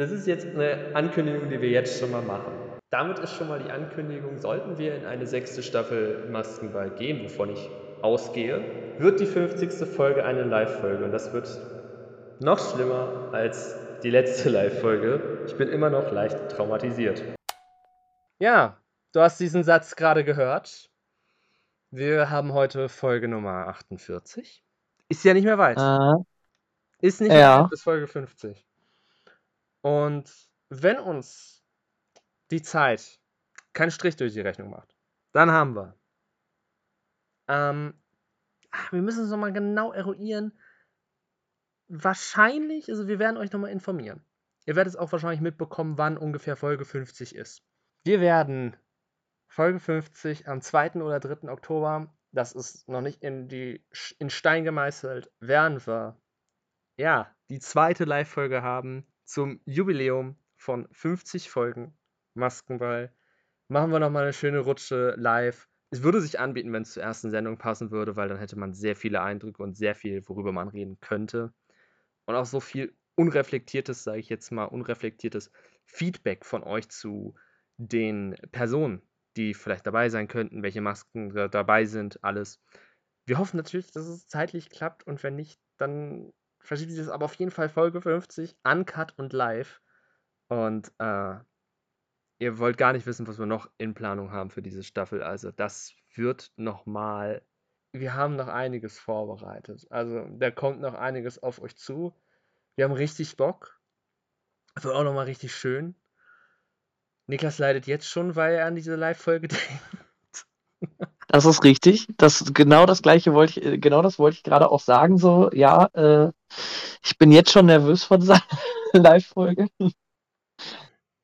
Das ist jetzt eine Ankündigung, die wir jetzt schon mal machen. Damit ist schon mal die Ankündigung, sollten wir in eine sechste Staffel Maskenball gehen, wovon ich ausgehe, wird die 50. Folge eine Live-Folge. Und das wird noch schlimmer als die letzte Live-Folge. Ich bin immer noch leicht traumatisiert. Ja, du hast diesen Satz gerade gehört. Wir haben heute Folge Nummer 48. Ist ja nicht mehr weit. Äh, Ist nicht Ja. mehr weit bis Folge 50. Und wenn uns die Zeit keinen Strich durch die Rechnung macht, dann haben wir. Ähm, ah, wir müssen es nochmal genau eruieren. Wahrscheinlich, also wir werden euch nochmal informieren. Ihr werdet es auch wahrscheinlich mitbekommen, wann ungefähr Folge 50 ist. Wir werden Folge 50 am 2. oder 3. Oktober, das ist noch nicht in, die, in Stein gemeißelt, werden wir ja die zweite Live-Folge haben zum Jubiläum von 50 Folgen Maskenball. Machen wir nochmal eine schöne Rutsche live. Es würde sich anbieten, wenn es zur ersten Sendung passen würde, weil dann hätte man sehr viele Eindrücke und sehr viel, worüber man reden könnte. Und auch so viel unreflektiertes, sage ich jetzt mal, unreflektiertes Feedback von euch zu den Personen, die vielleicht dabei sein könnten, welche Masken da dabei sind, alles. Wir hoffen natürlich, dass es zeitlich klappt und wenn nicht, dann verschiebt sich das aber auf jeden Fall Folge 50, uncut und live. Und äh, ihr wollt gar nicht wissen, was wir noch in Planung haben für diese Staffel. Also das wird nochmal, wir haben noch einiges vorbereitet. Also da kommt noch einiges auf euch zu. Wir haben richtig Bock. Es wird auch nochmal richtig schön. Niklas leidet jetzt schon, weil er an diese Live-Folge denkt. das ist richtig. Das genau das gleiche wollte ich, äh, genau das wollte ich gerade auch sagen. So, ja, äh, ich bin jetzt schon nervös vor dieser Live-Folge.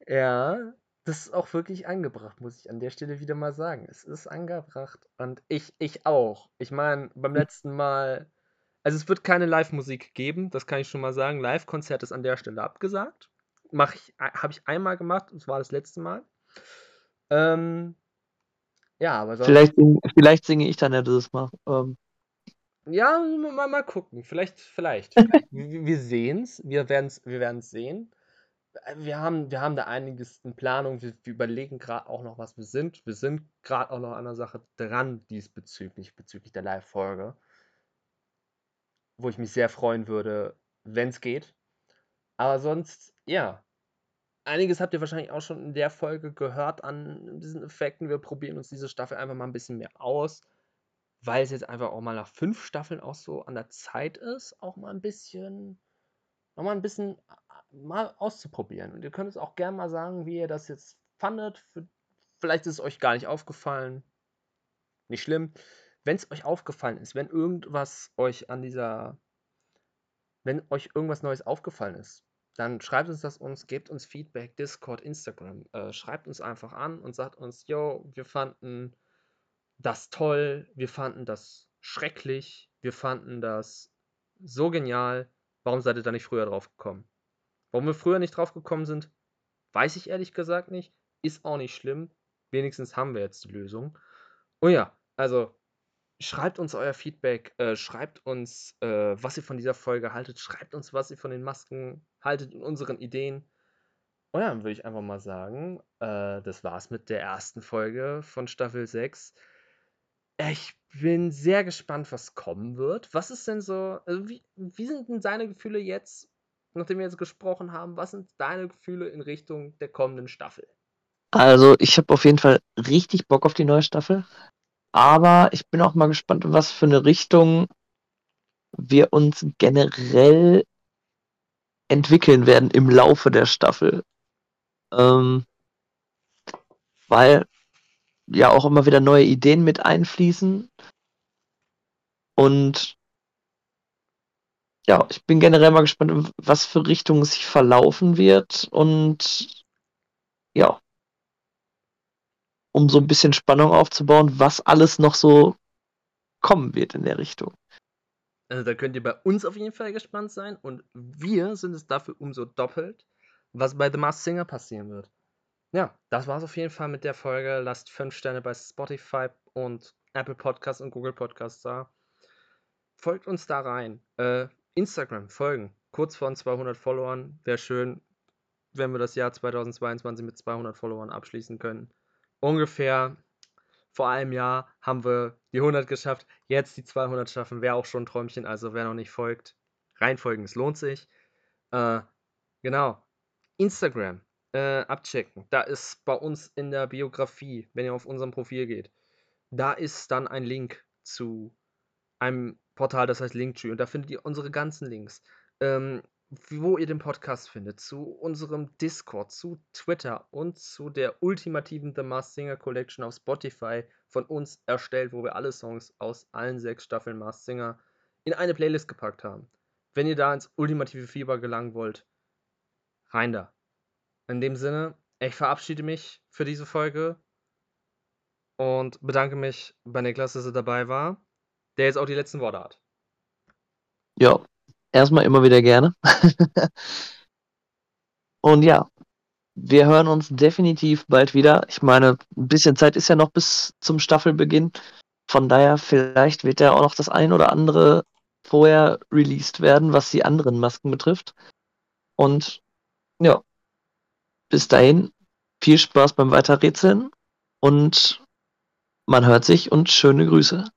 Ja, das ist auch wirklich angebracht, muss ich an der Stelle wieder mal sagen. Es ist angebracht. Und ich, ich auch. Ich meine, beim letzten Mal. Also es wird keine Live-Musik geben, das kann ich schon mal sagen. Live-Konzert ist an der Stelle abgesagt. Mach ich, habe ich einmal gemacht, das war das letzte Mal. Ähm, ja, aber sonst. Vielleicht, vielleicht singe ich dann ja dieses Mal. Ähm, Ja, mal, mal gucken. Vielleicht, vielleicht. wir wir sehen's. Wir werden's, wir werden's sehen. Äh, Wir haben, wir haben da einiges in Planung. Wir, wir überlegen gerade auch noch, was wir sind. Wir sind gerade auch noch an einer Sache dran diesbezüglich, bezüglich der Live-Folge. Wo ich mich sehr freuen würde, wenn es geht. Aber sonst, ja. Einiges habt ihr wahrscheinlich auch schon in der Folge gehört an diesen Effekten. Wir probieren uns diese Staffel einfach mal ein bisschen mehr aus weil es jetzt einfach auch mal nach fünf Staffeln auch so an der Zeit ist, auch mal ein bisschen, noch mal ein bisschen äh, mal auszuprobieren. Und ihr könnt es auch gerne mal sagen, wie ihr das jetzt fandet. Vielleicht ist es euch gar nicht aufgefallen. Nicht schlimm. Wenn es euch aufgefallen ist, wenn irgendwas euch an dieser, wenn euch irgendwas Neues aufgefallen ist, dann schreibt uns das uns, gebt uns Feedback, Discord, Instagram. Äh, schreibt uns einfach an und sagt uns, yo, wir fanden das toll, wir fanden das schrecklich, wir fanden das so genial. Warum seid ihr da nicht früher drauf gekommen? Warum wir früher nicht drauf gekommen sind, weiß ich ehrlich gesagt nicht. Ist auch nicht schlimm. Wenigstens haben wir jetzt die Lösung. Oh ja, also schreibt uns euer Feedback, äh, schreibt uns, äh, was ihr von dieser Folge haltet, schreibt uns, was ihr von den Masken haltet und unseren Ideen. Und ja, dann würde ich einfach mal sagen, äh, das war's mit der ersten Folge von Staffel 6. Ich bin sehr gespannt, was kommen wird. Was ist denn so, also wie, wie sind denn deine Gefühle jetzt, nachdem wir jetzt gesprochen haben, was sind deine Gefühle in Richtung der kommenden Staffel? Also, ich habe auf jeden Fall richtig Bock auf die neue Staffel. Aber ich bin auch mal gespannt, was für eine Richtung wir uns generell entwickeln werden im Laufe der Staffel. Ähm, weil ja auch immer wieder neue Ideen mit einfließen. Und ja, ich bin generell mal gespannt, was für Richtung es sich verlaufen wird. Und ja, um so ein bisschen Spannung aufzubauen, was alles noch so kommen wird in der Richtung. Also da könnt ihr bei uns auf jeden Fall gespannt sein und wir sind es dafür umso doppelt, was bei The Masked Singer passieren wird. Ja, das war's auf jeden Fall mit der Folge. Lasst 5 Sterne bei Spotify und Apple Podcasts und Google Podcasts da. Folgt uns da rein. Äh, Instagram folgen. Kurz vor 200 Followern. Wäre schön, wenn wir das Jahr 2022 mit 200 Followern abschließen können ungefähr vor einem Jahr haben wir die 100 geschafft. Jetzt die 200 schaffen, wäre auch schon ein Träumchen. Also wer noch nicht folgt, reinfolgen, es lohnt sich. Äh, genau. Instagram äh, abchecken. Da ist bei uns in der Biografie, wenn ihr auf unserem Profil geht, da ist dann ein Link zu einem Portal, das heißt Linktree. Und da findet ihr unsere ganzen Links. Ähm, wo ihr den Podcast findet, zu unserem Discord, zu Twitter und zu der ultimativen The Masked Singer Collection auf Spotify von uns erstellt, wo wir alle Songs aus allen sechs Staffeln Masked Singer in eine Playlist gepackt haben. Wenn ihr da ins ultimative Fieber gelangen wollt, rein da. In dem Sinne, ich verabschiede mich für diese Folge und bedanke mich bei Niklas, dass er dabei war, der jetzt auch die letzten Worte hat. Ja, erstmal immer wieder gerne. Und ja, wir hören uns definitiv bald wieder. Ich meine, ein bisschen Zeit ist ja noch bis zum Staffelbeginn. Von daher, vielleicht wird ja auch noch das ein oder andere vorher released werden, was die anderen Masken betrifft. Und ja, bis dahin viel Spaß beim Weiterrätseln und man hört sich und schöne Grüße.